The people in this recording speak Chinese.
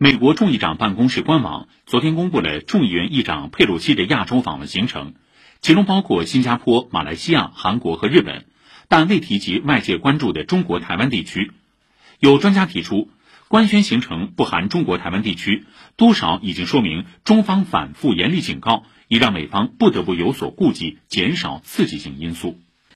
美国众议长办公室官网昨天公布了众议员议长佩洛西的亚洲访问行程，其中包括新加坡、马来西亚、韩国和日本，但未提及外界关注的中国台湾地区。有专家提出，官宣行程不含中国台湾地区，多少已经说明中方反复严厉警告，已让美方不得不有所顾忌，减少刺激性因素。